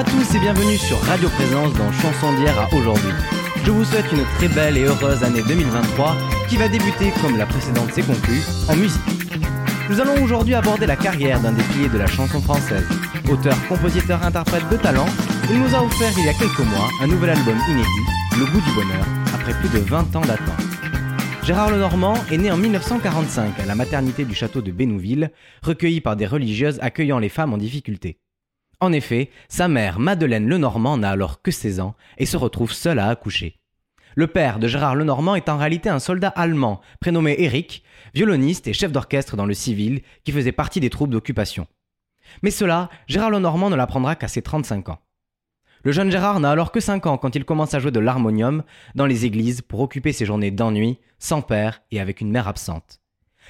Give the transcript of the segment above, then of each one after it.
Bonjour à tous et bienvenue sur Radio Présence dans Chanson d'hier à aujourd'hui. Je vous souhaite une très belle et heureuse année 2023 qui va débuter comme la précédente s'est conclue en musique. Nous allons aujourd'hui aborder la carrière d'un des piliers de la chanson française. Auteur, compositeur, interprète de talent, il nous a offert il y a quelques mois un nouvel album inédit, Le goût du bonheur, après plus de 20 ans d'attente. Gérard Lenormand est né en 1945 à la maternité du château de Bénouville, recueilli par des religieuses accueillant les femmes en difficulté. En effet, sa mère, Madeleine Lenormand, n'a alors que 16 ans et se retrouve seule à accoucher. Le père de Gérard Lenormand est en réalité un soldat allemand, prénommé Eric, violoniste et chef d'orchestre dans le civil, qui faisait partie des troupes d'occupation. Mais cela, Gérard Lenormand ne l'apprendra qu'à ses 35 ans. Le jeune Gérard n'a alors que 5 ans quand il commence à jouer de l'harmonium dans les églises pour occuper ses journées d'ennui, sans père et avec une mère absente.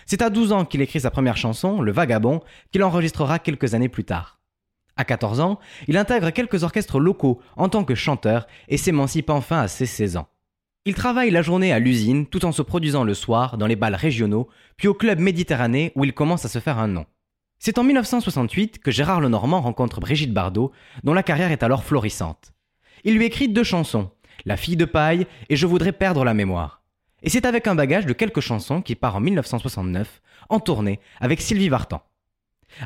C'est à 12 ans qu'il écrit sa première chanson, Le Vagabond, qu'il enregistrera quelques années plus tard. À 14 ans, il intègre quelques orchestres locaux en tant que chanteur et s'émancipe enfin à ses 16 ans. Il travaille la journée à l'usine tout en se produisant le soir dans les bals régionaux, puis au club Méditerranée où il commence à se faire un nom. C'est en 1968 que Gérard Lenormand rencontre Brigitte Bardot, dont la carrière est alors florissante. Il lui écrit deux chansons, La fille de paille et Je voudrais perdre la mémoire. Et c'est avec un bagage de quelques chansons qu'il part en 1969 en tournée avec Sylvie Vartan.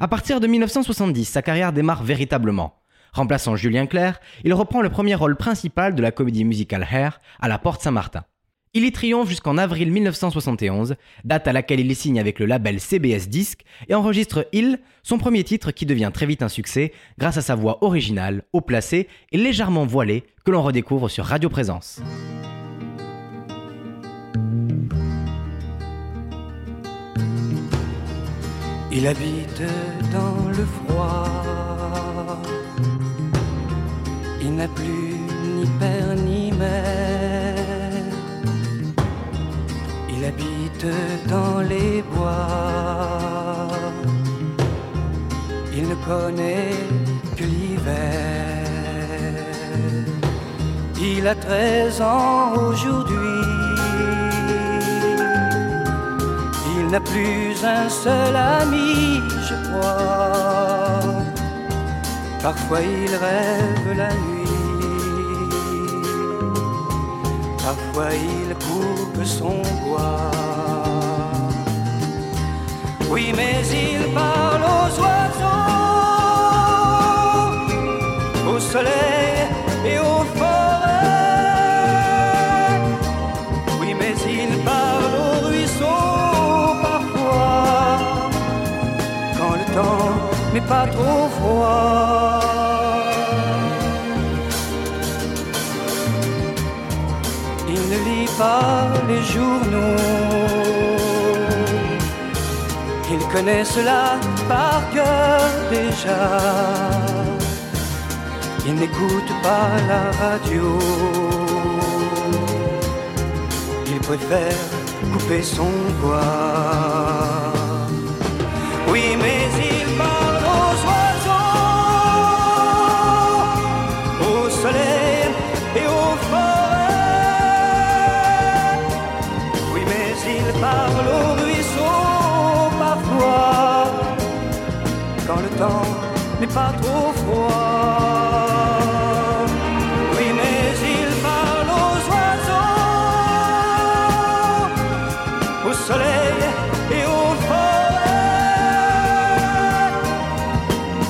À partir de 1970, sa carrière démarre véritablement. Remplaçant Julien Clerc, il reprend le premier rôle principal de la comédie musicale Hair à la Porte Saint-Martin. Il y triomphe jusqu'en avril 1971, date à laquelle il signe avec le label CBS Disc et enregistre Il, son premier titre qui devient très vite un succès grâce à sa voix originale, haut placée et légèrement voilée que l'on redécouvre sur Radio Présence. Il habite dans le froid. Il n'a plus ni père ni mère. Il habite dans les bois. Il ne connaît que l'hiver. Il a 13 ans aujourd'hui. N'a plus un seul ami, je crois. Parfois il rêve la nuit. Parfois il coupe son bois. Oui, mais il parle aux oiseaux, au soleil et aux pas trop froid. Il ne lit pas les journaux. Il connaît cela par cœur déjà. Il n'écoute pas la radio. Il préfère couper son bois. Oui, mais pas trop froid. Oui, mais il parle aux oiseaux, au soleil et aux forêts.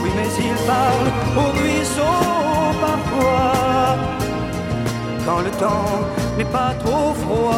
Oui, mais il parle aux ruisseaux parfois, quand le temps n'est pas trop froid.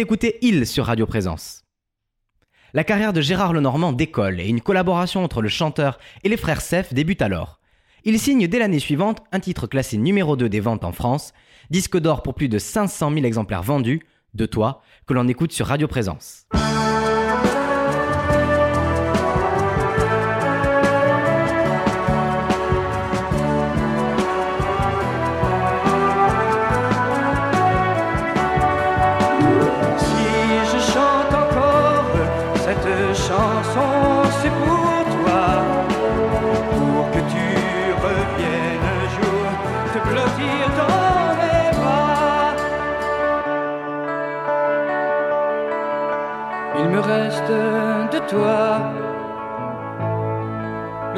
D'écouter Il sur Radio Présence. La carrière de Gérard Lenormand décolle et une collaboration entre le chanteur et les frères Seff débute alors. Il signe dès l'année suivante un titre classé numéro 2 des ventes en France, disque d'or pour plus de 500 000 exemplaires vendus, de toi, que l'on écoute sur Radio Présence.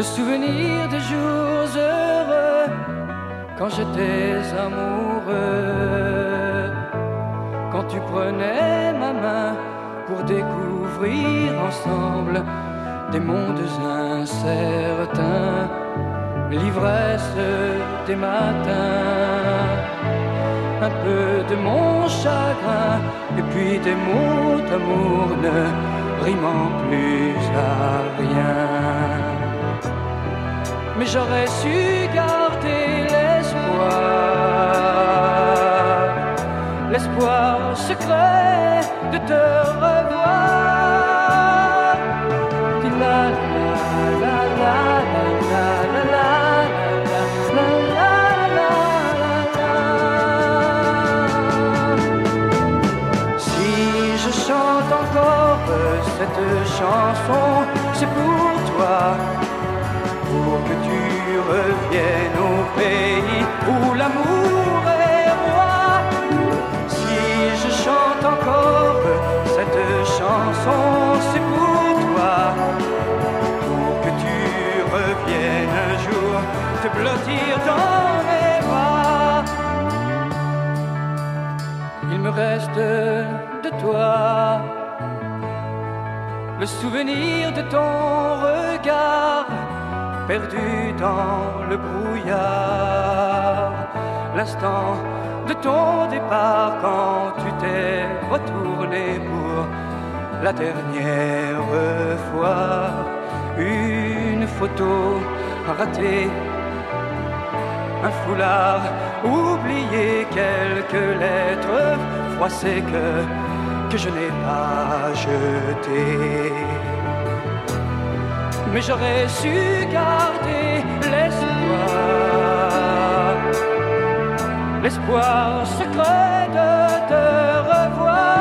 Souvenir des jours heureux quand j'étais amoureux, quand tu prenais ma main pour découvrir ensemble des mondes incertains, l'ivresse des matins, un peu de mon chagrin et puis des mots d'amour rimant plus à rien. Mais j'aurais su garder l'espoir, l'espoir secret de te tu reviennes au pays où l'amour est roi. Si je chante encore cette chanson, c'est pour toi, pour que tu reviennes un jour te blottir dans mes bras. Il me reste de toi le souvenir de ton regard perdu dans le brouillard, l'instant de ton départ quand tu t'es retourné pour la dernière fois, une photo ratée, un foulard oublié, quelques lettres froissées que que je n'ai pas jeté. Mais j'aurais su garder l'espoir, l'espoir secret de te revoir.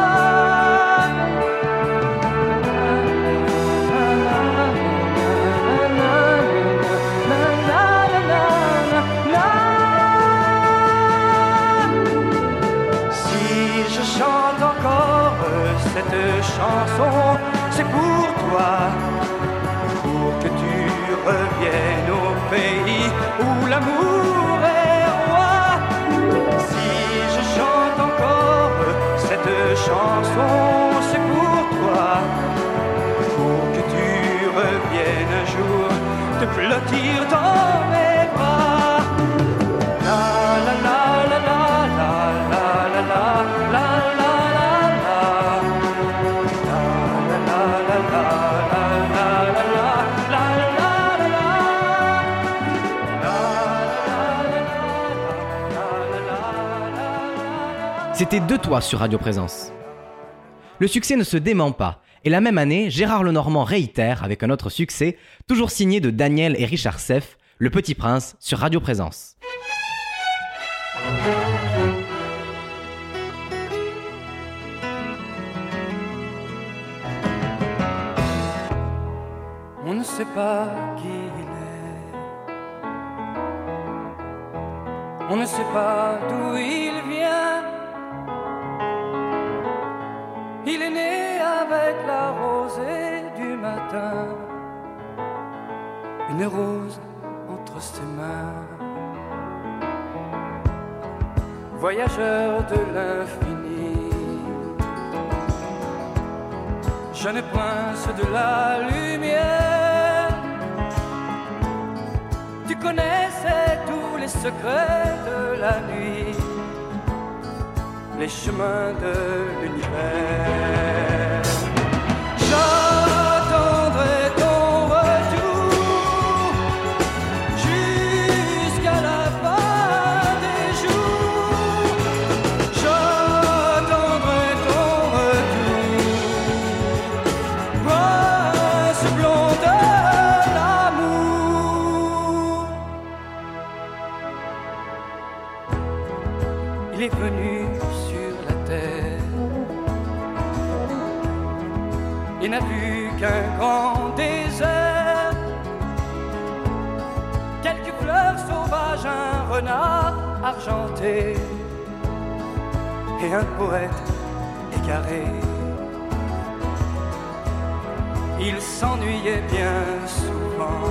Si je chante encore cette chanson, au pays où l'amour est roi. Si je chante encore cette chanson, c'est pour toi, pour que tu reviennes un jour te blottir dans mes Deux toits sur Radio Présence. Le succès ne se dément pas, et la même année, Gérard Lenormand réitère avec un autre succès, toujours signé de Daniel et Richard Seff, Le Petit Prince sur Radio Présence. On ne sait pas qui il est. On ne sait pas d'où il vient. Il est né avec la rosée du matin, une rose entre ses mains. Voyageur de l'infini, jeune prince de la lumière, tu connaissais tous les secrets de la nuit les chemins de l'univers. Poète égaré. Il s'ennuyait bien souvent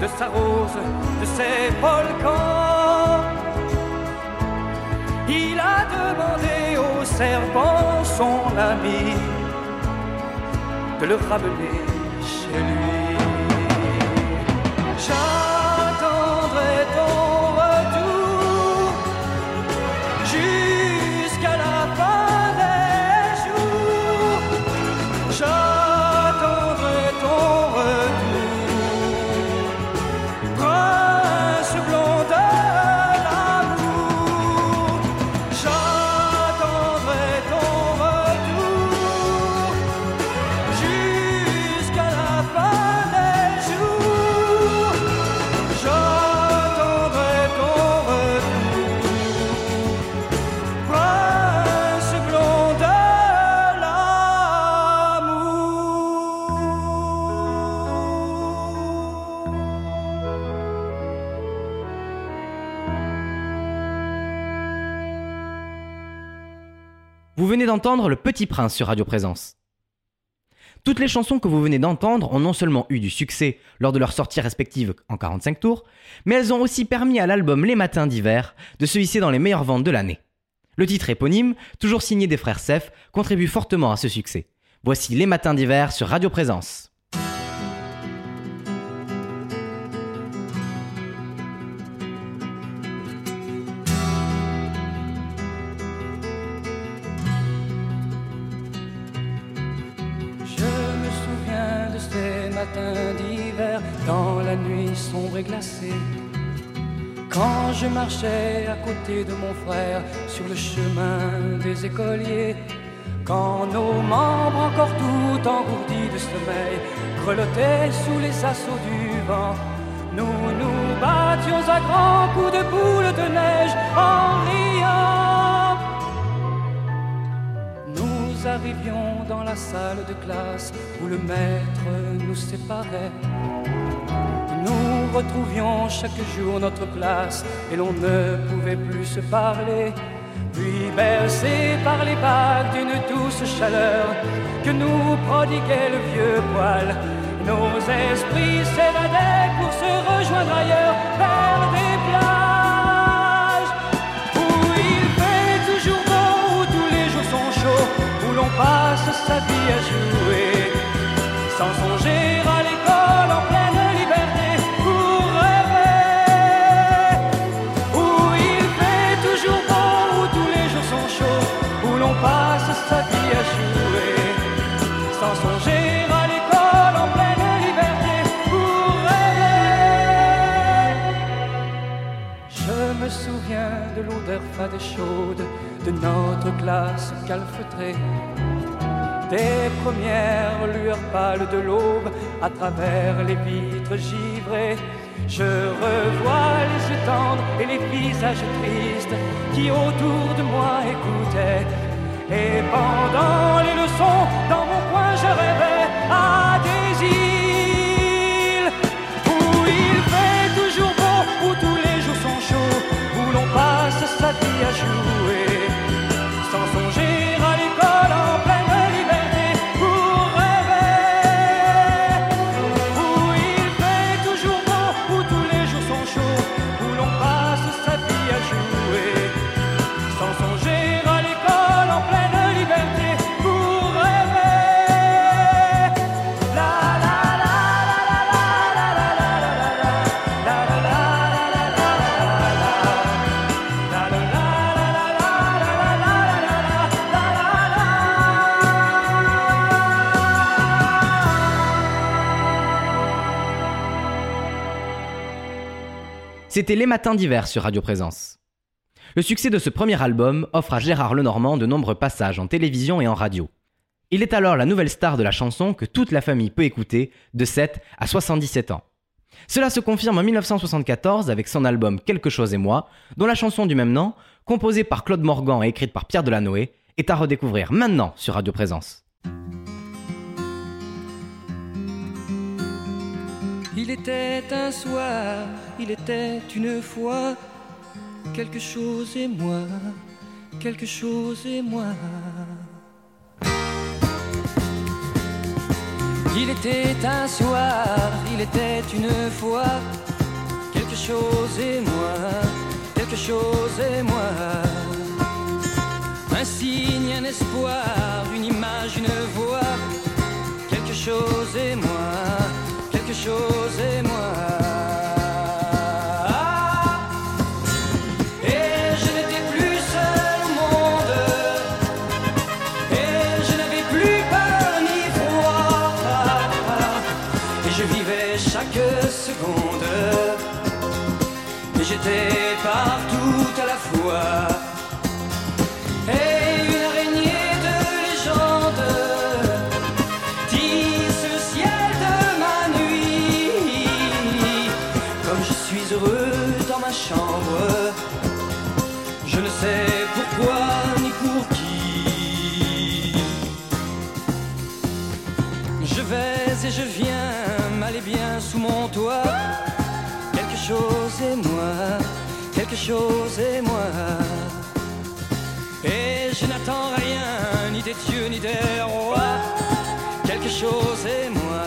de sa rose, de ses volcans. Il a demandé au serpent, son ami, de le ramener d'entendre Le Petit Prince sur Radio Présence. Toutes les chansons que vous venez d'entendre ont non seulement eu du succès lors de leurs sorties respectives en 45 tours, mais elles ont aussi permis à l'album Les Matins d'hiver de se hisser dans les meilleures ventes de l'année. Le titre éponyme, toujours signé des frères Sef, contribue fortement à ce succès. Voici Les Matins d'hiver sur Radio Présence. Quand je marchais à côté de mon frère sur le chemin des écoliers. Quand nos membres encore tout engourdis de sommeil grelottaient sous les assauts du vent. Nous nous battions à grands coups de boule de neige en riant. Nous arrivions dans la salle de classe où le maître nous séparait. Retrouvions chaque jour notre place et l'on ne pouvait plus se parler. Puis bercés par les vagues d'une douce chaleur que nous prodiguait le vieux poil, nos esprits s'évadaient pour se rejoindre ailleurs fade chaude de notre classe calfeutrée, des premières lueurs pâles de l'aube à travers les vitres givrées. Je revois les yeux tendres et les visages tristes qui autour de moi écoutaient. Et pendant les leçons, dans mon coin, je rêvais à des C'était Les Matins d'hiver sur Radio Présence. Le succès de ce premier album offre à Gérard Lenormand de nombreux passages en télévision et en radio. Il est alors la nouvelle star de la chanson que toute la famille peut écouter de 7 à 77 ans. Cela se confirme en 1974 avec son album Quelque chose et moi, dont la chanson du même nom, composée par Claude Morgan et écrite par Pierre Delanoë, est à redécouvrir maintenant sur Radio Présence. Il était un soir, il était une fois, quelque chose et moi, quelque chose et moi. Il était un soir, il était une fois, quelque chose et moi, quelque chose et moi. Un signe, un espoir, une image, une voix, quelque chose et moi, chose et moi. Et je n'étais plus seul chose et moi. Et je n'attends rien, ni des dieux, ni des rois. Quelque chose et moi,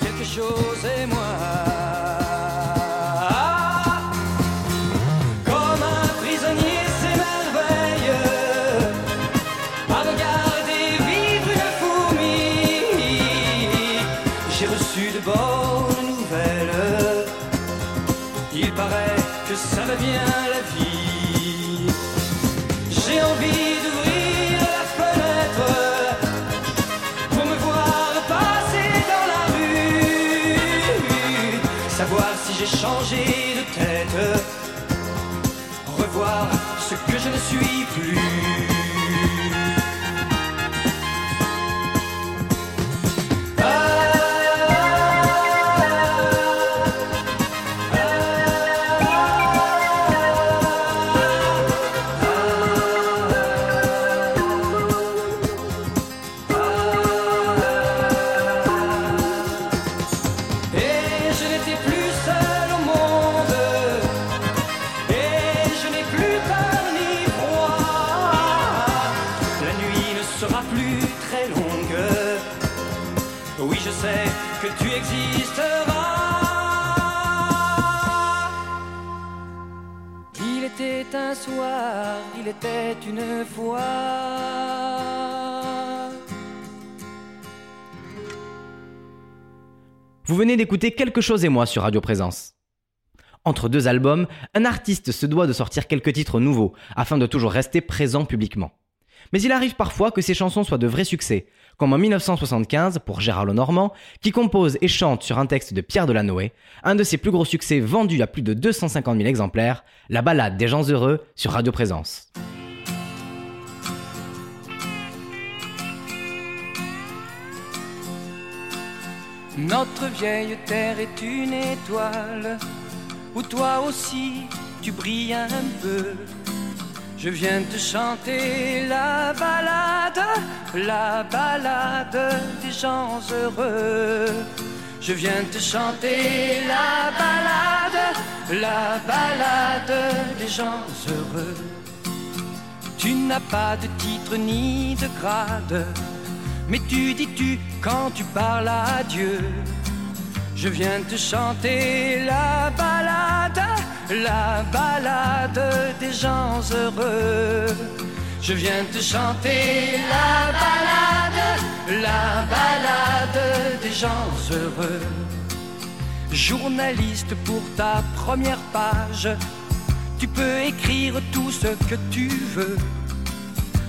quelque chose et moi. Je ne suis plus. Une fois. Vous venez d'écouter Quelque chose et moi sur Radio Présence. Entre deux albums, un artiste se doit de sortir quelques titres nouveaux afin de toujours rester présent publiquement. Mais il arrive parfois que ses chansons soient de vrais succès, comme en 1975 pour Gérard Lenormand, qui compose et chante sur un texte de Pierre Delanoë, un de ses plus gros succès vendus à plus de 250 000 exemplaires, la balade des gens heureux sur Radio Présence. Notre vieille terre est une étoile où toi aussi tu brilles un peu. Je viens te chanter la balade, la balade des gens heureux. Je viens te chanter la balade, la balade des gens heureux. Tu n'as pas de titre ni de grade, mais tu dis tu quand tu parles à Dieu? Je viens te chanter la balade, la balade des gens heureux. Je viens te chanter la balade, la balade des gens heureux. Journaliste pour ta première page, tu peux écrire tout ce que tu veux.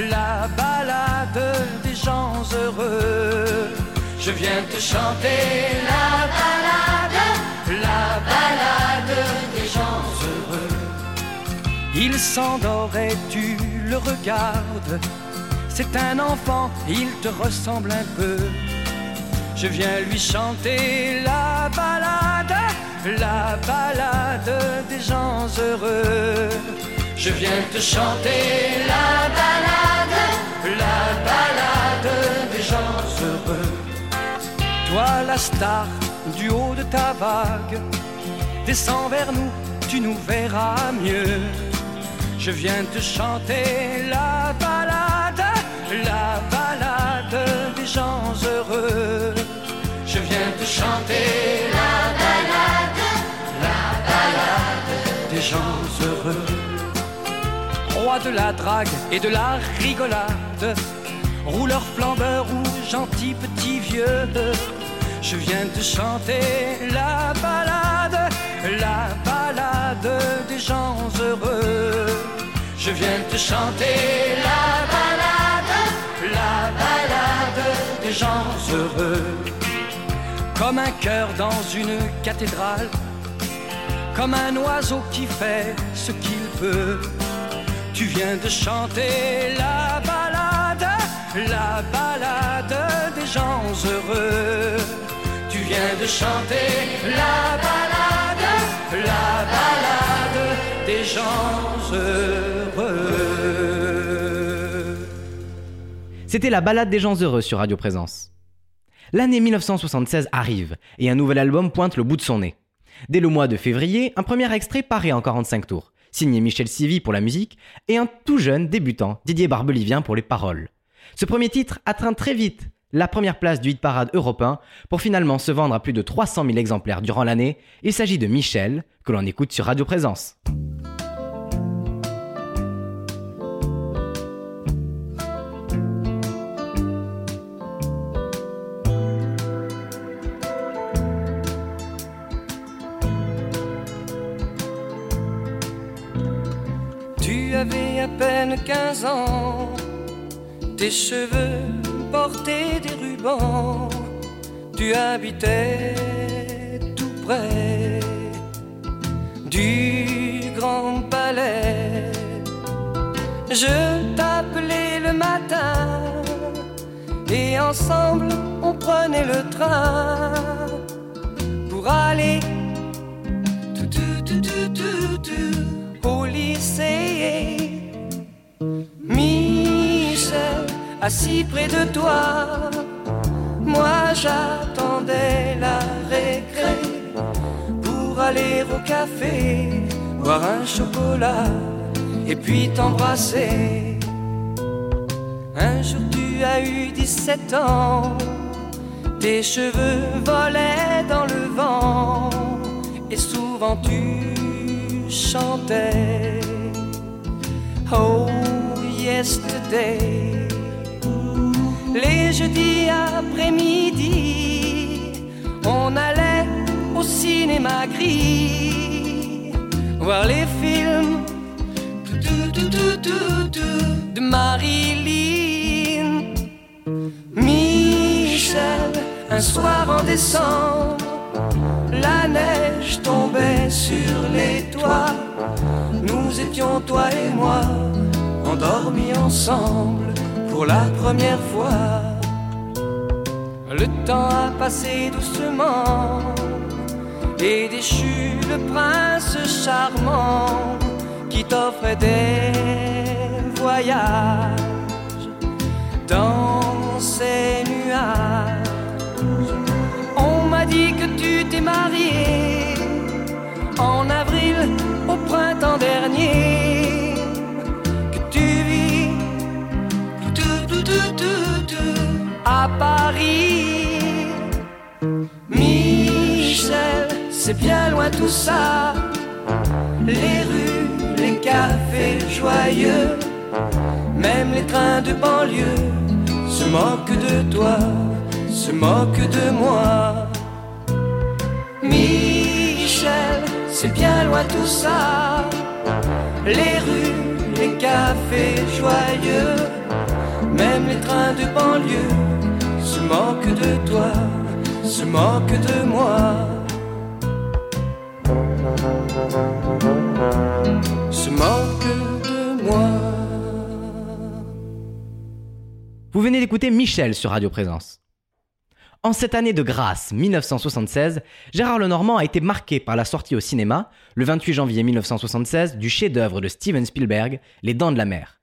la balade des gens heureux. Je viens te chanter la balade, la balade des gens heureux. Il s'endort et tu le regardes. C'est un enfant, il te ressemble un peu. Je viens lui chanter la balade, la balade des gens heureux. Je viens te chanter la balade, la balade des gens heureux. Toi la star du haut de ta vague, descends vers nous, tu nous verras mieux. Je viens te chanter la balade, De la drague et de la rigolade, rouleur flambeur ou gentil petit vieux. Je viens te chanter la balade, la balade des gens heureux. Je viens te chanter la balade, la balade des gens heureux. Comme un cœur dans une cathédrale, comme un oiseau qui fait ce qu'il peut. Tu viens de chanter la balade, la balade des gens heureux. Tu viens de chanter la balade, la balade des gens heureux. C'était la balade des gens heureux sur Radio Présence. L'année 1976 arrive et un nouvel album pointe le bout de son nez. Dès le mois de février, un premier extrait paraît en 45 tours, signé Michel Sivy pour la musique et un tout jeune débutant, Didier Barbelivien pour les paroles. Ce premier titre atteint très vite la première place du hit parade européen pour finalement se vendre à plus de 300 000 exemplaires durant l'année. Il s'agit de Michel, que l'on écoute sur Radio Présence. Avais à peine 15 ans, tes cheveux portaient des rubans, tu habitais tout près du grand palais. Je t'appelais le matin et ensemble on prenait le train pour aller assis près de toi, moi j'attendais la récré pour aller au café, boire un chocolat et puis t'embrasser. Un jour tu as eu 17 ans, tes cheveux volaient dans le vent et souvent tu chantais. Oh, yesterday. Les jeudis après-midi, on allait au cinéma gris voir les films de Marilyn. Michel, un soir en décembre, la neige tombait sur les toits. Nous étions, toi et moi, endormis ensemble pour la première fois. Le temps a passé doucement et déchu le prince charmant qui t'offrait des voyages dans ces nuages. On m'a dit que tu t'es marié Paris. Michel, c'est bien loin tout ça, les rues cafés joyeux, même les trains de banlieue se moquent de toi, se moquent de moi. Michel, c'est bien loin tout ça, les rues, les cafés joyeux, même les trains de banlieue de toi, se moquent de moi. Se moquent de moi. Vous venez d'écouter Michel sur Radio Présence. En cette année de grâce 1976, Gérard Lenormand a été marqué par la sortie au cinéma, le 28 janvier 1976, du chef-d'œuvre de Steven Spielberg, Les Dents de la Mer.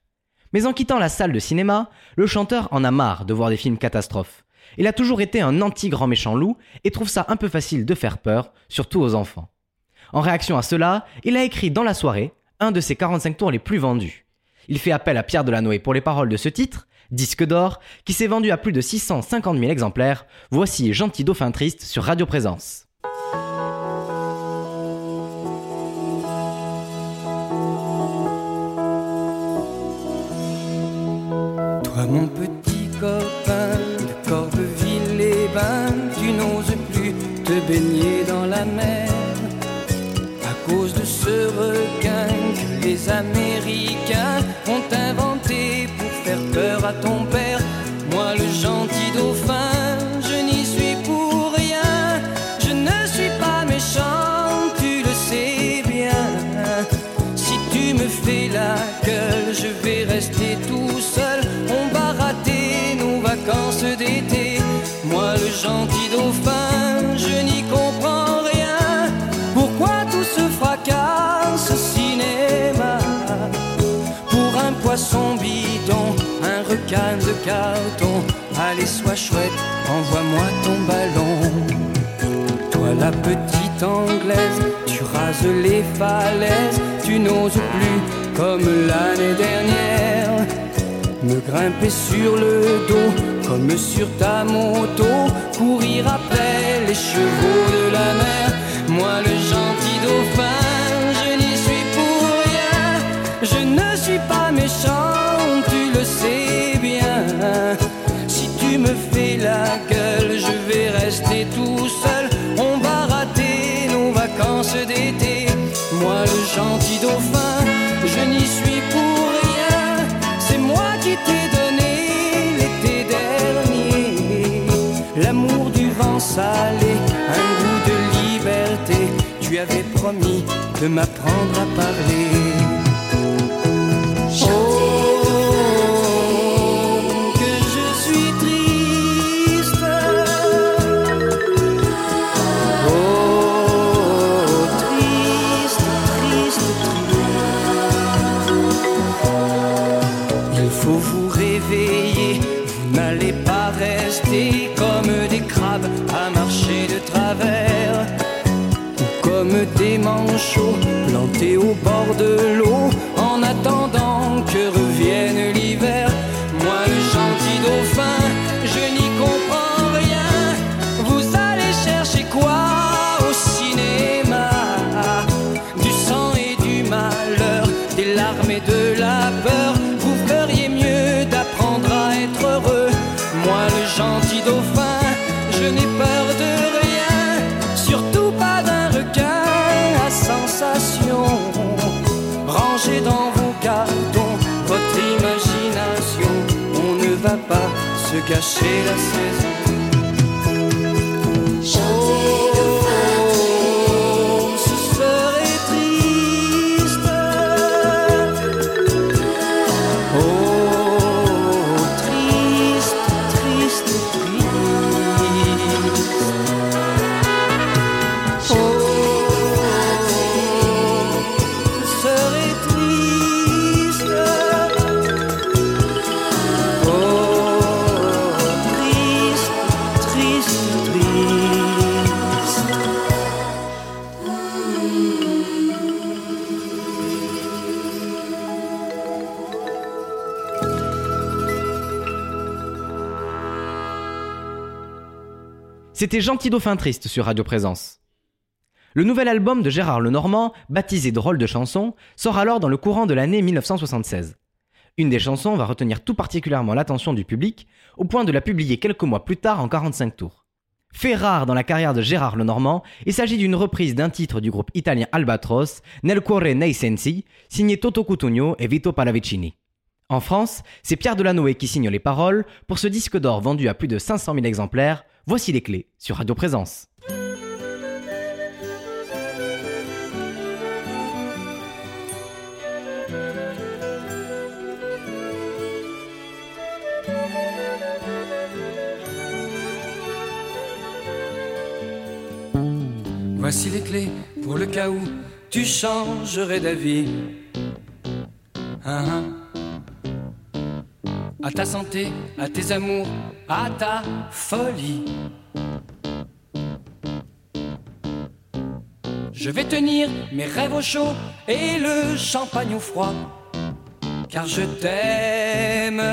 Mais en quittant la salle de cinéma, le chanteur en a marre de voir des films catastrophes. Il a toujours été un anti-grand méchant loup et trouve ça un peu facile de faire peur, surtout aux enfants. En réaction à cela, il a écrit dans la soirée un de ses 45 tours les plus vendus. Il fait appel à Pierre Delanoë pour les paroles de ce titre, disque d'or, qui s'est vendu à plus de 650 000 exemplaires. Voici Gentil Dauphin Triste sur Radio Présence. Toi mon petit baigner dans la mer à cause de ce requin que les Américains ont inventé pour faire peur à ton père. Moi le gentil dauphin, je n'y suis pour rien, je ne suis pas méchant, tu le sais bien. Si tu me fais la gueule, je vais rester tout seul. On va rater nos vacances d'été. Moi, le gentil dauphin, Allez, sois chouette, envoie-moi ton ballon. Toi la petite anglaise, tu rases les falaises, tu n'oses plus comme l'année dernière. Me grimper sur le dos comme sur ta moto, courir après les chevaux de la mer. Moi le gentil dauphin, je n'y suis pour rien, je ne suis pas méchant, tu le sais. Si tu me fais la gueule, je vais rester tout seul. On va rater nos vacances d'été. Moi, le gentil dauphin, je n'y suis pour rien. C'est moi qui t'ai donné l'été dernier l'amour du vent salé, un goût de liberté. Tu avais promis de m'apprendre à parler. Plantés au bord de l'eau se gâcher la saison. C'était Gentil Dauphin Triste sur Radio Présence. Le nouvel album de Gérard Lenormand, baptisé Drôle de chanson, sort alors dans le courant de l'année 1976. Une des chansons va retenir tout particulièrement l'attention du public, au point de la publier quelques mois plus tard en 45 tours. Fait rare dans la carrière de Gérard Lenormand, il s'agit d'une reprise d'un titre du groupe italien Albatros, Nel cuore nei sensi, signé Toto Cutugno et Vito Pallavicini. En France, c'est Pierre Delanoë qui signe les paroles pour ce disque d'or vendu à plus de 500 000 exemplaires. Voici les clés sur Radio Présence. Voici les clés pour le cas où tu changerais d'avis. Hein, hein. À ta santé, à tes amours, à ta folie. Je vais tenir mes rêves au chaud et le champagne au froid. Car je t'aime.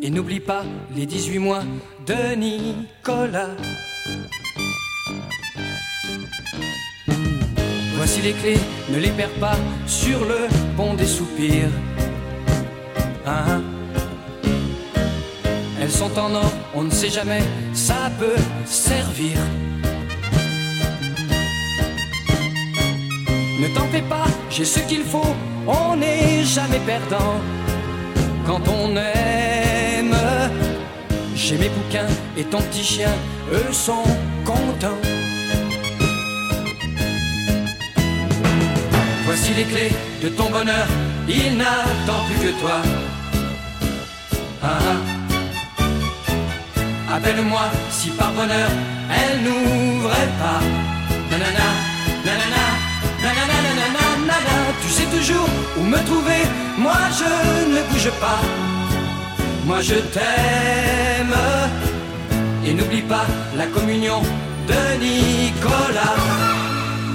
Et n'oublie pas les 18 mois de Nicolas. Voici les clés, ne les perds pas sur le pont des soupirs. Ah. Elles sont en or, on ne sait jamais, ça peut servir. Ne t'en pas, j'ai ce qu'il faut, on n'est jamais perdant. Quand on aime, j'ai mes bouquins et ton petit chien, eux sont contents. Voici les clés de ton bonheur, il n'attend plus que toi. Ah, ah. Appelle-moi si par bonheur elle n'ouvrait pas. Nanana, nanana, nanana. Tu sais toujours où me trouver, moi je ne bouge pas. Moi je t'aime. Et n'oublie pas la communion de Nicolas.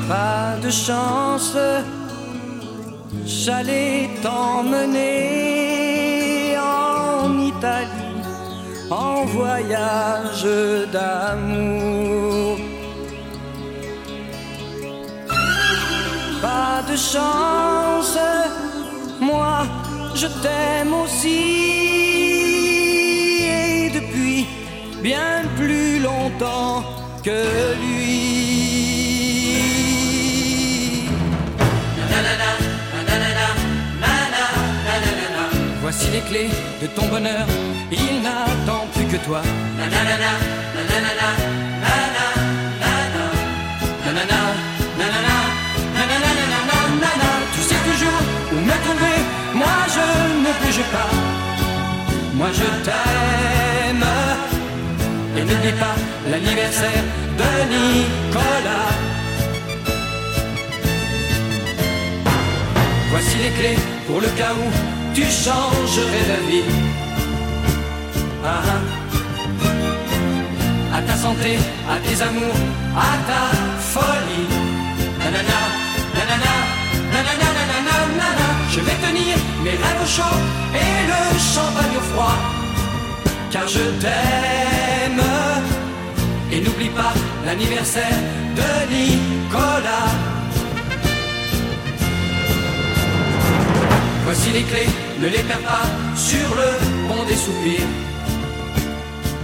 Pas de chance j'allais t'emmener en Italie en voyage d'amour. Pas de chance, moi je t'aime aussi et depuis bien plus longtemps que lui. Voici les clés de ton bonheur, toi. Tu sais toujours où me trouver, moi je ne bouge pas. Moi je t'aime, et n'oublie pas l'anniversaire de Nicolas. Voici les clés pour le cas où tu changerais d'avis. Ah, ah. À tes amours, à ta folie. Nanana, nanana, nanana, nanana, nanana. Je vais tenir mes rêves au chaud et le champagne au froid. Car je t'aime. Et n'oublie pas l'anniversaire de Nicolas. Voici les clés, ne les perds pas sur le pont des soupirs.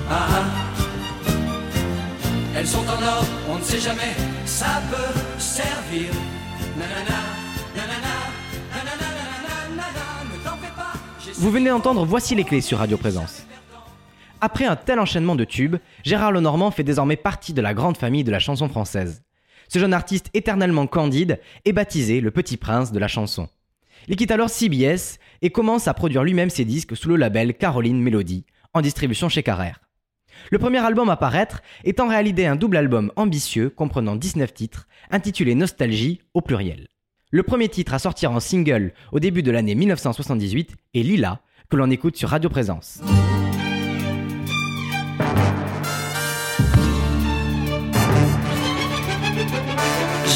Ah, ah. Elles sont en or, on ne sait jamais, ça peut servir. Nanana, nanana, Vous venez d'entendre Voici les clés sur Radio Présence. Après un tel enchaînement de tubes, Gérard Lenormand fait désormais partie de la grande famille de la chanson française. Ce jeune artiste éternellement candide est baptisé le petit prince de la chanson. Il quitte alors CBS et commence à produire lui-même ses disques sous le label Caroline Melody, en distribution chez Carrère. Le premier album à paraître est en réalité un double album ambitieux comprenant 19 titres, intitulé Nostalgie au pluriel. Le premier titre à sortir en single au début de l'année 1978 est Lila, que l'on écoute sur Radio Présence.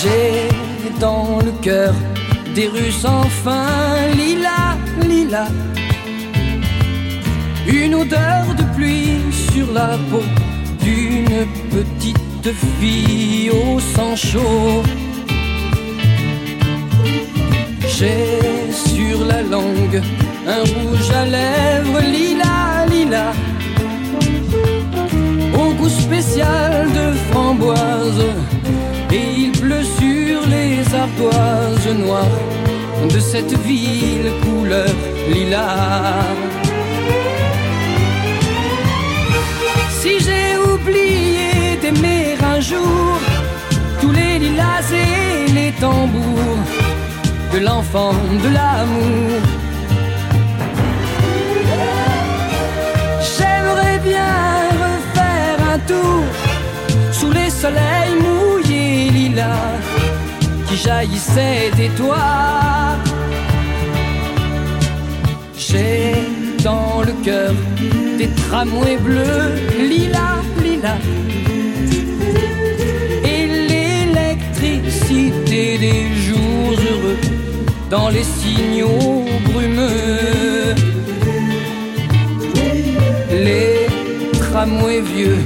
J'ai dans le cœur des rues sans lila, lila. Une odeur de pluie sur la peau d'une petite fille au sang chaud. J'ai sur la langue un rouge à lèvres lila, lila, au goût spécial de framboise, et il pleut sur les ardoises noires de cette ville couleur lila. Oublié d'aimer un jour tous les lilas et les tambours de l'enfant de l'amour. J'aimerais bien refaire un tour sous les soleils mouillés lilas qui jaillissaient des toits. J'ai dans le cœur des tramways bleus, lilas, Et l'électricité des jours heureux dans les signaux brumeux. Les tramways vieux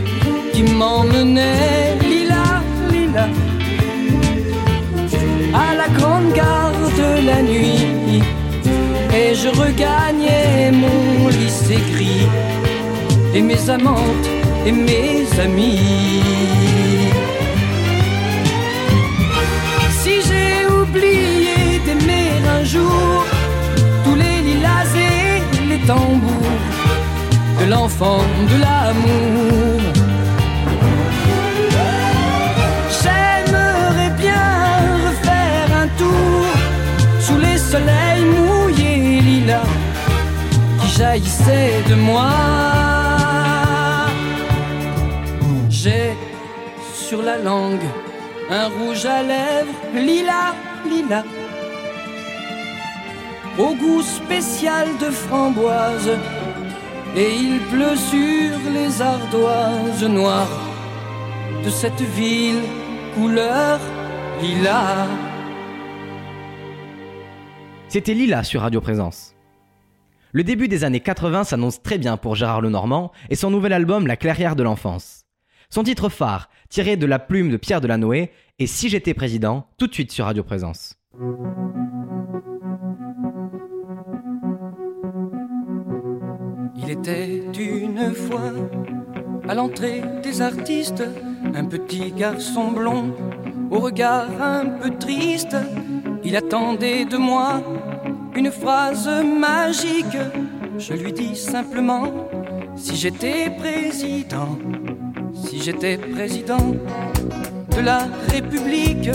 qui m'emmenaient lila, lila à la grande gare de la nuit. Et je regagnais mon lycée gris et mes amantes et mes amis. Si j'ai oublié d'aimer un jour tous les lilas et les tambours de l'enfant de l'amour. J'aimerais bien refaire un tour sous les soleils mouillés lilas qui jaillissaient de moi. Sur la langue un rouge à lèvres lila, lila, au goût spécial de framboise, et il pleut sur les ardoises noires de cette ville couleur lila. C'était Lila sur Radio Présence. Le début des années 80 s'annonce très bien pour Gérard Lenormand et son nouvel album La clairière de l'enfance. Son titre phare, tiré de la plume de Pierre Delanoë, est Si j'étais président, tout de suite sur Radio Présence. Il était une fois à l'entrée des artistes un petit garçon blond au regard un peu triste. Il attendait de moi une phrase magique. Je lui dis simplement si j'étais président, j'étais président de la République,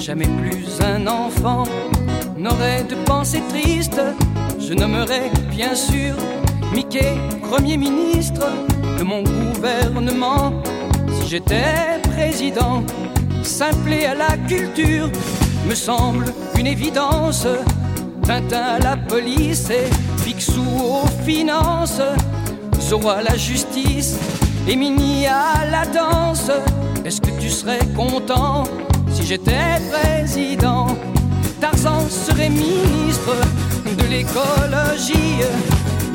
jamais plus un enfant n'aurait de pensée triste. Je nommerais bien sûr Mickey Premier ministre de mon gouvernement. Si j'étais président, simpler à la culture me semble une évidence. Tintin à la police et Picsou aux finances. Zorro à la justice et Mini à la danse. Est-ce que tu serais content si j'étais président? Tarzan serait ministre de l'écologie,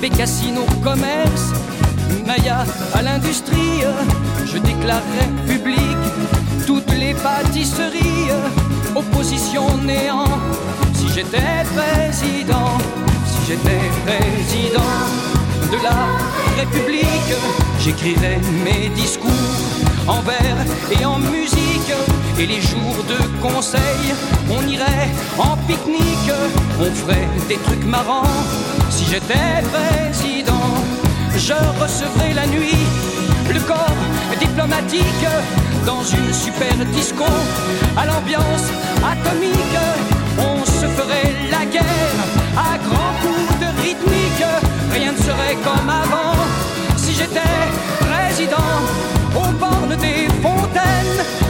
Bécassine au commerce, Maya à l'industrie. Je déclarerais public toutes les pâtisseries, opposition néant. Si j'étais président, si j'étais président de la République, j'écrirais mes discours en vers et en musique. Et les jours de conseil, on irait en pique-nique, on ferait des trucs marrants. Si j'étais président, je recevrais la nuit le corps diplomatique dans une super disco à l'ambiance atomique. On se ferait la guerre à grands coups de rythmique. Rien ne serait comme avant j'étais président. Aux bornes des fontaines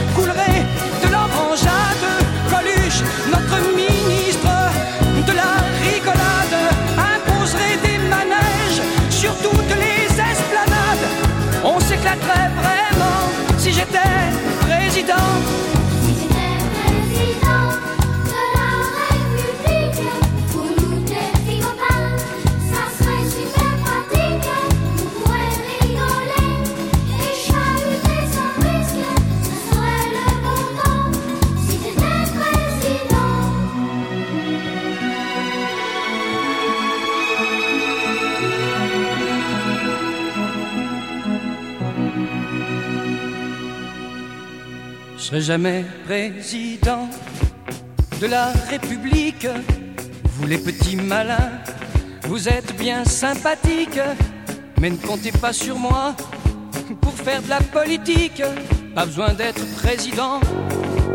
serai jamais président de la République. Vous les petits malins, vous êtes bien sympathiques, mais ne comptez pas sur moi pour faire de la politique. Pas besoin d'être président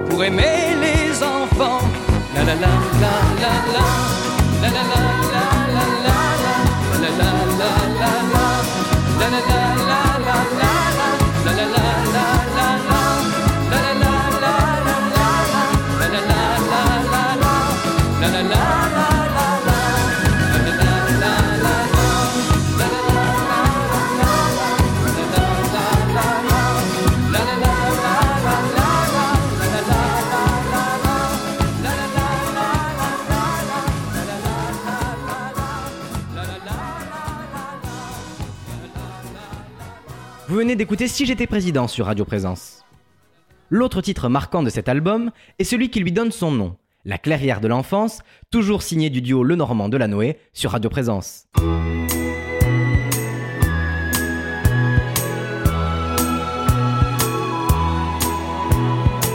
pour aimer les enfants. La la la la la la la la la la venez d'écouter Si j'étais président sur Radio Présence. L'autre titre marquant de cet album est celui qui lui donne son nom, La clairière de l'enfance, toujours signé du duo Le Normand de la Noé sur Radio Présence.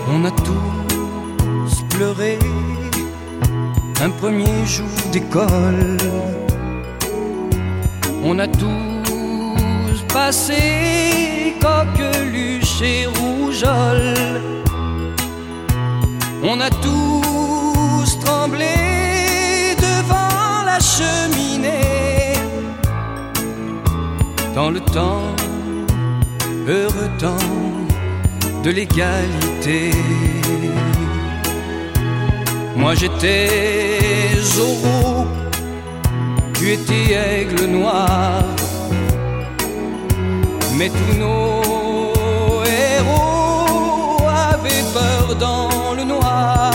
On a tous pleuré un premier jour d'école. On a tous passé coqueluche et rougeole. On a tous tremblé devant la cheminée. Dans le temps, heureux temps de l'égalité. Moi j'étais Zorro, tu étais aigle noir, mais tous nos héros avaient peur dans le noir.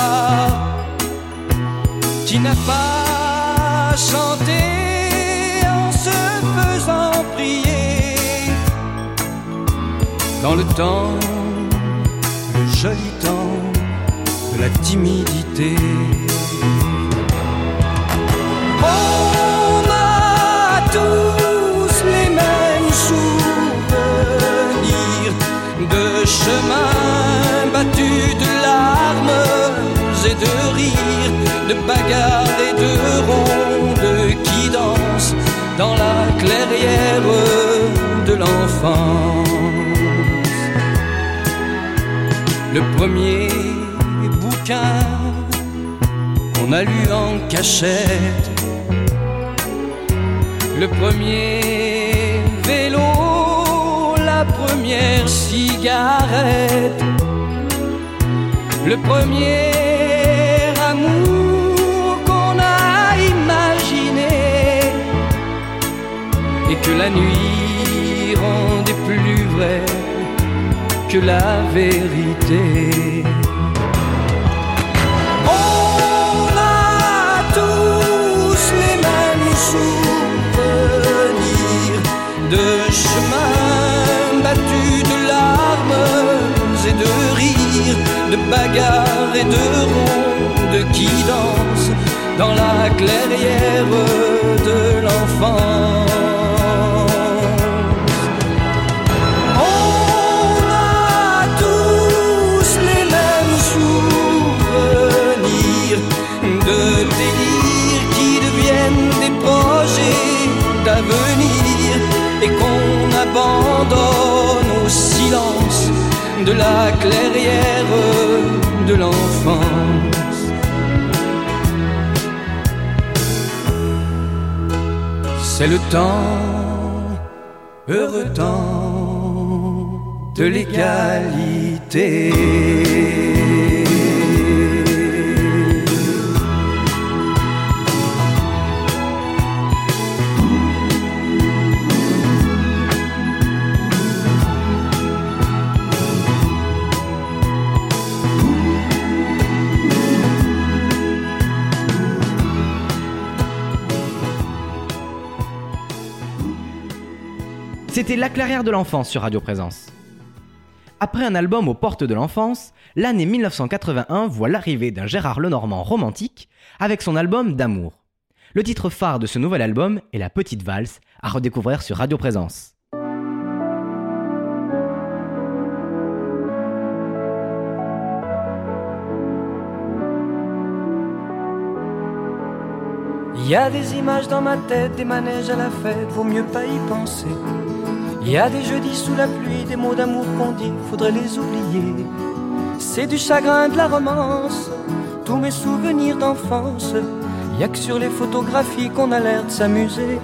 Tu n'as pas chanté en se faisant prier? Dans le temps le joli temps de la timidité. On de bagarres et de rondes qui dansent dans la clairière de l'enfance. Le premier bouquin qu'on a lu en cachette, le premier vélo, la première cigarette, le premier que la nuit rendait plus vrai que la vérité. On a tous les mêmes souvenirs de chemins battus de larmes et de rires, de bagarres et de rondes qui dansent dans la clairière de l'enfance. Et qu'on abandonne au silence de la clairière de l'enfance. C'est le temps, heureux temps de l'égalité. C'était La clairière de l'enfance sur Radio Présence. Après un album aux portes de l'enfance, l'année 1981 voit l'arrivée d'un Gérard Lenormand romantique avec son album d'amour. Le titre phare de ce nouvel album est La Petite Valse, à redécouvrir sur Radio Présence. Il y a des images dans ma tête, des manèges à la fête, vaut mieux pas y penser. Il y a des jeudis sous la pluie, des mots d'amour qu'on dit, faudrait les oublier. C'est du chagrin, de la romance, tous mes souvenirs d'enfance. Y a que sur les photographies qu'on a l'air de s'amuser.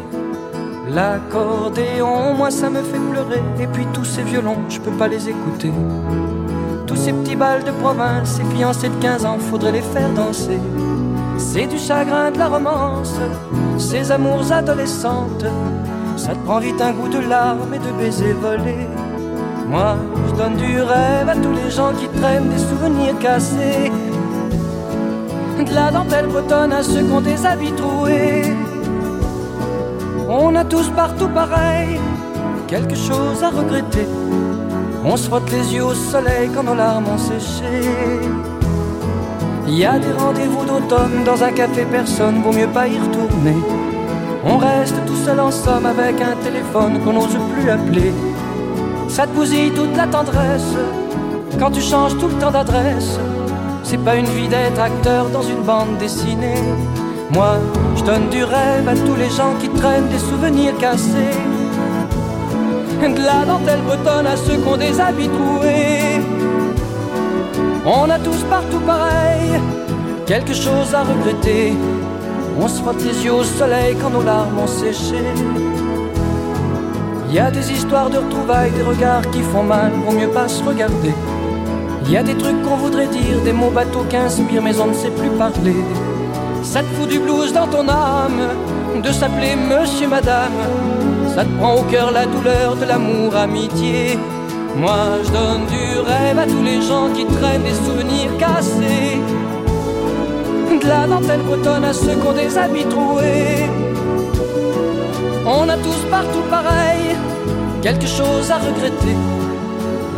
L'accordéon, moi ça me fait pleurer. Et puis tous ces violons, je peux pas les écouter. Tous ces petits balles de province, ces fiancés de 15 ans, faudrait les faire danser. C'est du chagrin, de la romance, ces amours adolescentes. Ça te prend vite un goût de larmes et de baisers volés. Moi, je donne du rêve à tous les gens qui traînent des souvenirs cassés. De la dentelle bretonne à ceux qui ont des habits troués. On a tous partout pareil, quelque chose à regretter. On se frotte les yeux au soleil quand nos larmes ont séché. Il y a des rendez-vous d'automne dans un café, personne, vaut mieux pas y retourner. On reste tout seul en somme avec un téléphone qu'on n'ose plus appeler. Ça te bousille toute la tendresse quand tu changes tout le temps d'adresse. C'est pas une vie d'être acteur dans une bande dessinée. Moi, je donne du rêve à tous les gens qui traînent des souvenirs cassés. De la dentelle bretonne à ceux qui ont des habits. On a tous partout pareil, quelque chose à regretter. On se frotte les yeux au soleil quand nos larmes ont séché. Il y a des histoires de retrouvailles, des regards qui font mal, vaut mieux pas se regarder. Il y a des trucs qu'on voudrait dire, des mots bateaux qu'inspire, mais on ne sait plus parler. Ça te fout du blues dans ton âme, de s'appeler monsieur, madame. Ça te prend au cœur la douleur de l'amour, amitié. Moi, je donne du rêve à tous les gens qui traînent des souvenirs cassés. De la dentelle bretonne à ceux qui ont des habits troués. On a tous partout pareil, quelque chose à regretter.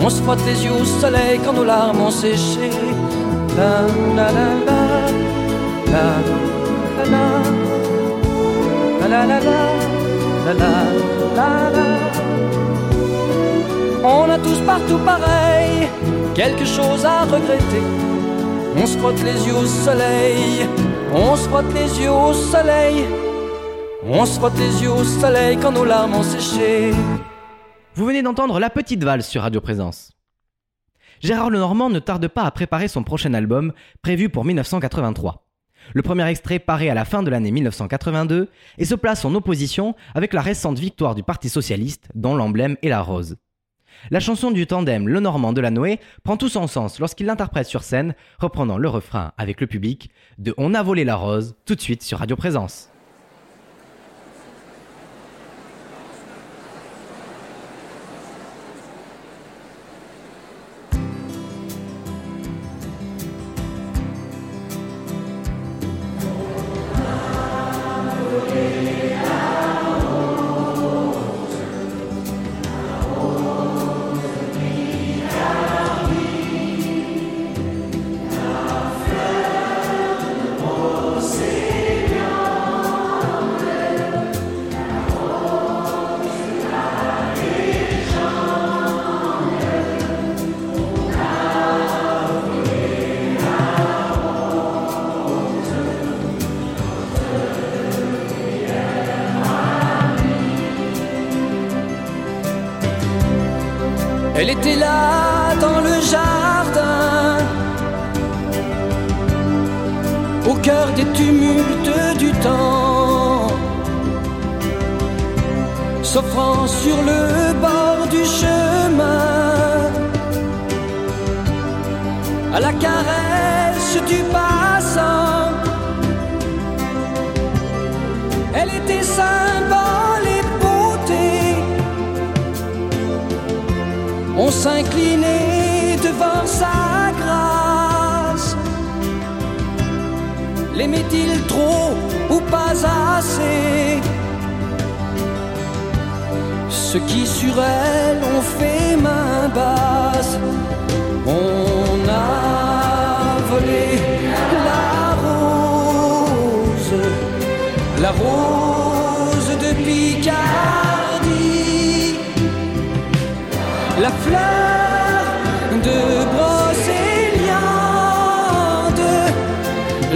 On se frotte les yeux au soleil quand nos larmes ont séché. La la la la, la la la, la la la la, la la la la. On a tous partout pareil, quelque chose à regretter. On se frotte les yeux au soleil, on se frotte les yeux au soleil. On se frotte les yeux au soleil quand nos larmes ont séché. Vous venez d'entendre La Petite Valse sur Radio Présence. Gérard Lenormand ne tarde pas à préparer son prochain album, prévu pour 1983. Le premier extrait paraît à la fin de l'année 1982 et se place en opposition avec la récente victoire du Parti Socialiste, dont l'emblème est la rose. La chanson du tandem Lenormand de la Noé prend tout son sens lorsqu'il l'interprète sur scène, reprenant le refrain avec le public de On a volé la rose, tout de suite sur Radio Présence.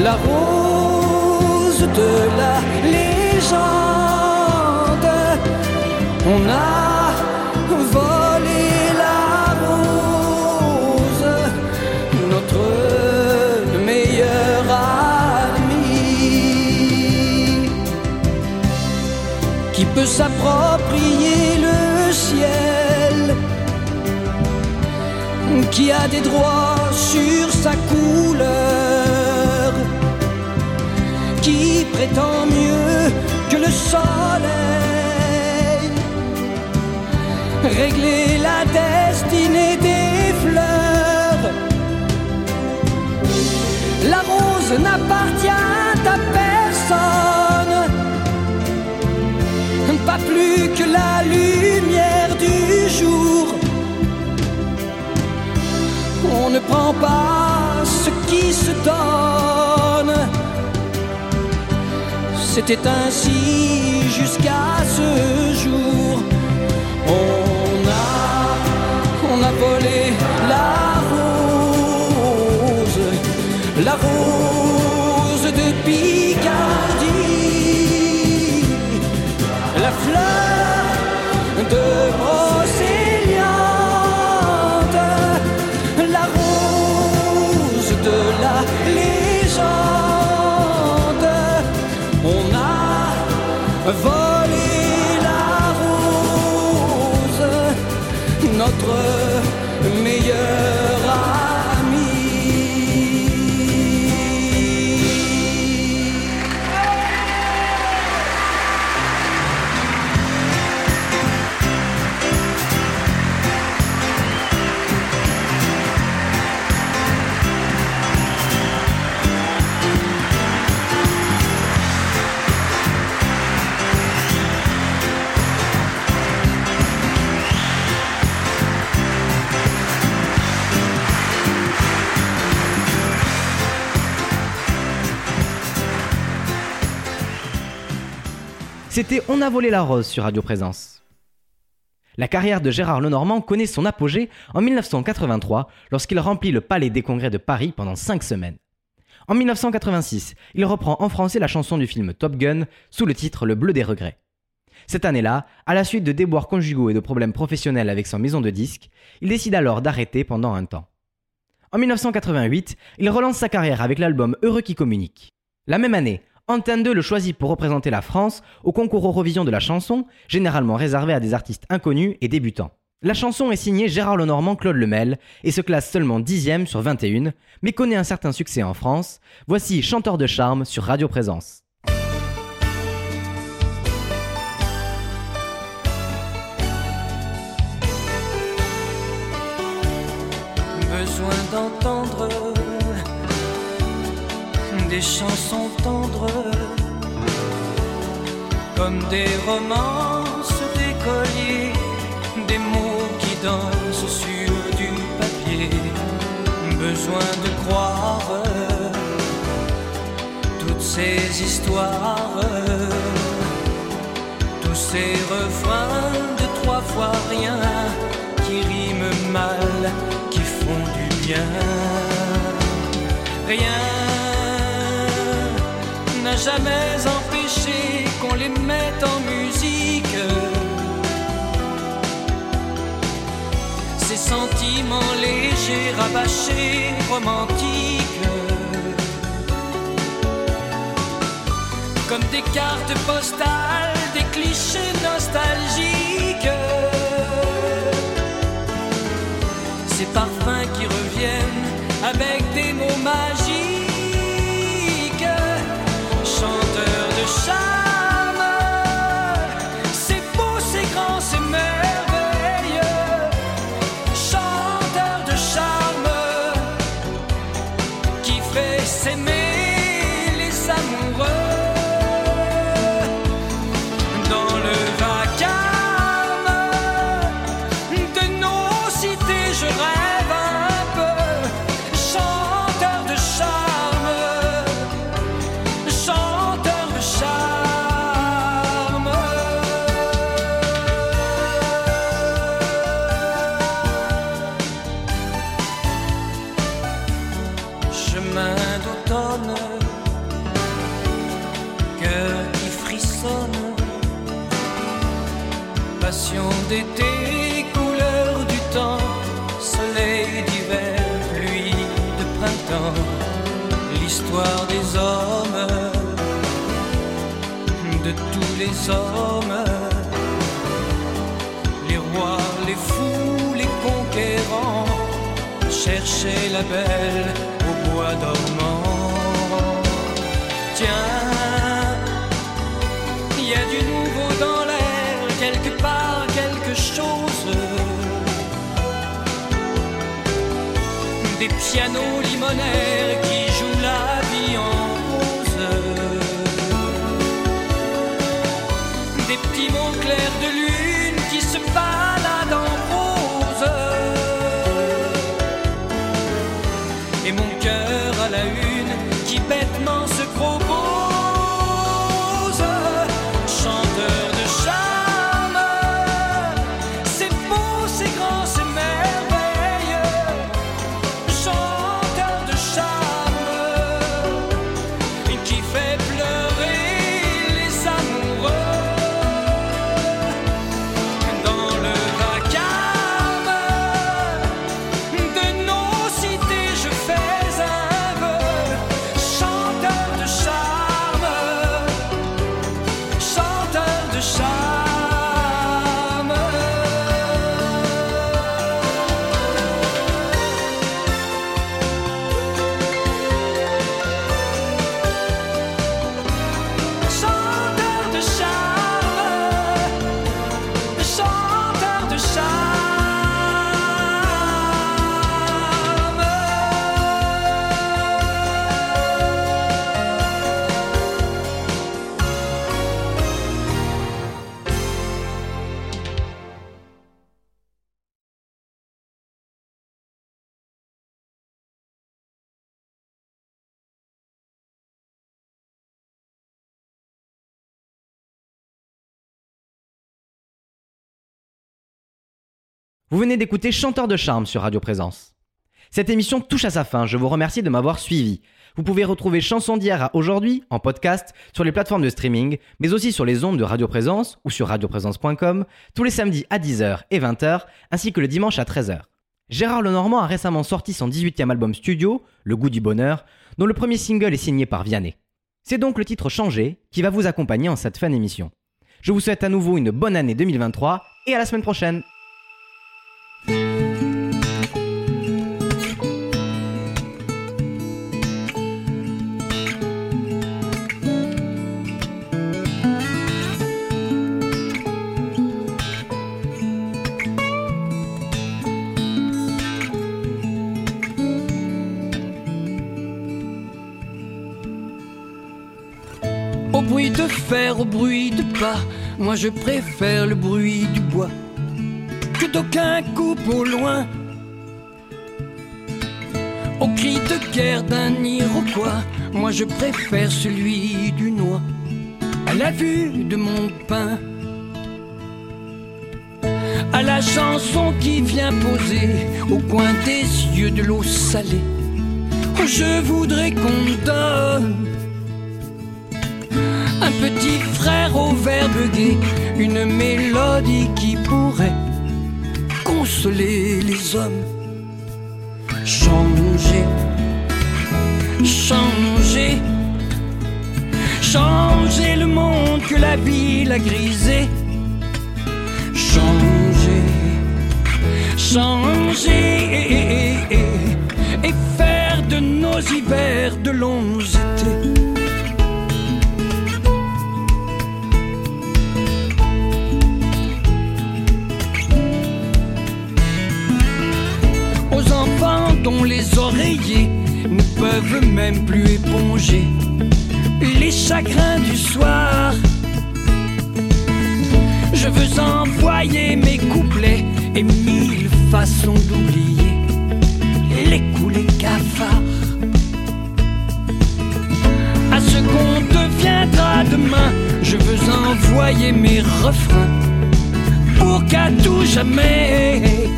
La rose de la légende. On a volé la rose, notre meilleur ami. Qui peut s'approprier le ciel Qui a des droits sur sa couleur Prétend mieux que le soleil Régler la destinée des fleurs La rose n'appartient à personne pas plus que la lumière du jour. On ne prend pas ce qui se donne. C'était ainsi jusqu'à ce jour. On a, on a volé volé C'était On a volé la rose sur Radio Présence. La carrière de Gérard Lenormand connaît son apogée en 1983 lorsqu'il remplit le Palais des Congrès de Paris pendant 5 semaines. En 1986, il reprend en français la chanson du film Top Gun sous le titre Le Bleu des Regrets. Cette année-là, à la suite de déboires conjugaux et de problèmes professionnels avec son maison de disques, il décide alors d'arrêter pendant un temps. En 1988, il relance sa carrière avec l'album Heureux qui communique. La même année, Antenne 2 le choisit pour représenter la France au concours Eurovision de la chanson, généralement réservé à des artistes inconnus et débutants. La chanson est signée Gérard Lenormand Claude Lemel et se classe seulement 10ème sur 21, mais connaît un certain succès en France. Voici Chanteur de charme sur Radio Présence. Des chansons tendres comme des romances d'écoliers, des mots qui dansent sur du papier. Besoin de croire toutes ces histoires, tous ces refrains de trois fois rien qui riment mal, qui font du bien. Rien n'a jamais empêché qu'on les mette en musique. Ces sentiments légers, rabâchés, romantiques. Comme des cartes postales, des clichés nostalgiques. Ces parfums qui reviennent avec cherchaient la belle au bois dormant. Tiens, il y a du nouveau dans l'air, quelque part, quelque chose. Des pianos limonaires Vous venez d'écouter Chanteur de charme sur Radio Présence. Cette émission touche à sa fin, je vous remercie de m'avoir suivi. Vous pouvez retrouver Chanson d'hier à aujourd'hui en podcast sur les plateformes de streaming, mais aussi sur les ondes de Radio Présence ou sur radioprésence.com tous les samedis à 10h et 20h, ainsi que le dimanche à 13h. Gérard Lenormand a récemment sorti son 18e album studio, Le goût du bonheur, dont le premier single est signé par Vianney. C'est donc le titre Changé qui va vous accompagner en cette fin d'émission. Je vous souhaite à nouveau une bonne année 2023 et à la semaine prochaine. Au bruit de fer, au bruit de pas, moi je préfère le bruit du bois d'aucun coupe au loin. Au cri de guerre d'un Iroquois, moi je préfère celui du noix. À la vue de mon pain, à la chanson qui vient poser au coin des yeux de l'eau salée. Oh, je voudrais qu'on donne un petit frère au verbe gai, une mélodie qui pourrait les hommes. Changer, changer, changer le monde que la ville a grisé. Changer, changer et, et- et faire de nos hivers de longs étés. Les oreillers ne peuvent même plus éponger les chagrins du soir. Je veux envoyer mes couplets et mille façons d'oublier les coups, les cafards. À ce qu'on deviendra demain, je veux envoyer mes refrains pour qu'à tout jamais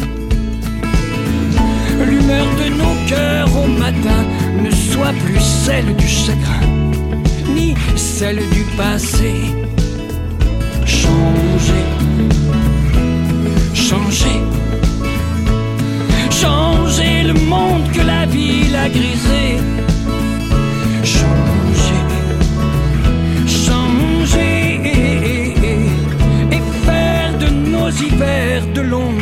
de nos cœurs au matin ne soit plus celle du chagrin, ni celle du passé. Changer, changer, changer le monde que la ville a grisé. Changer, changer et faire de nos hivers de longs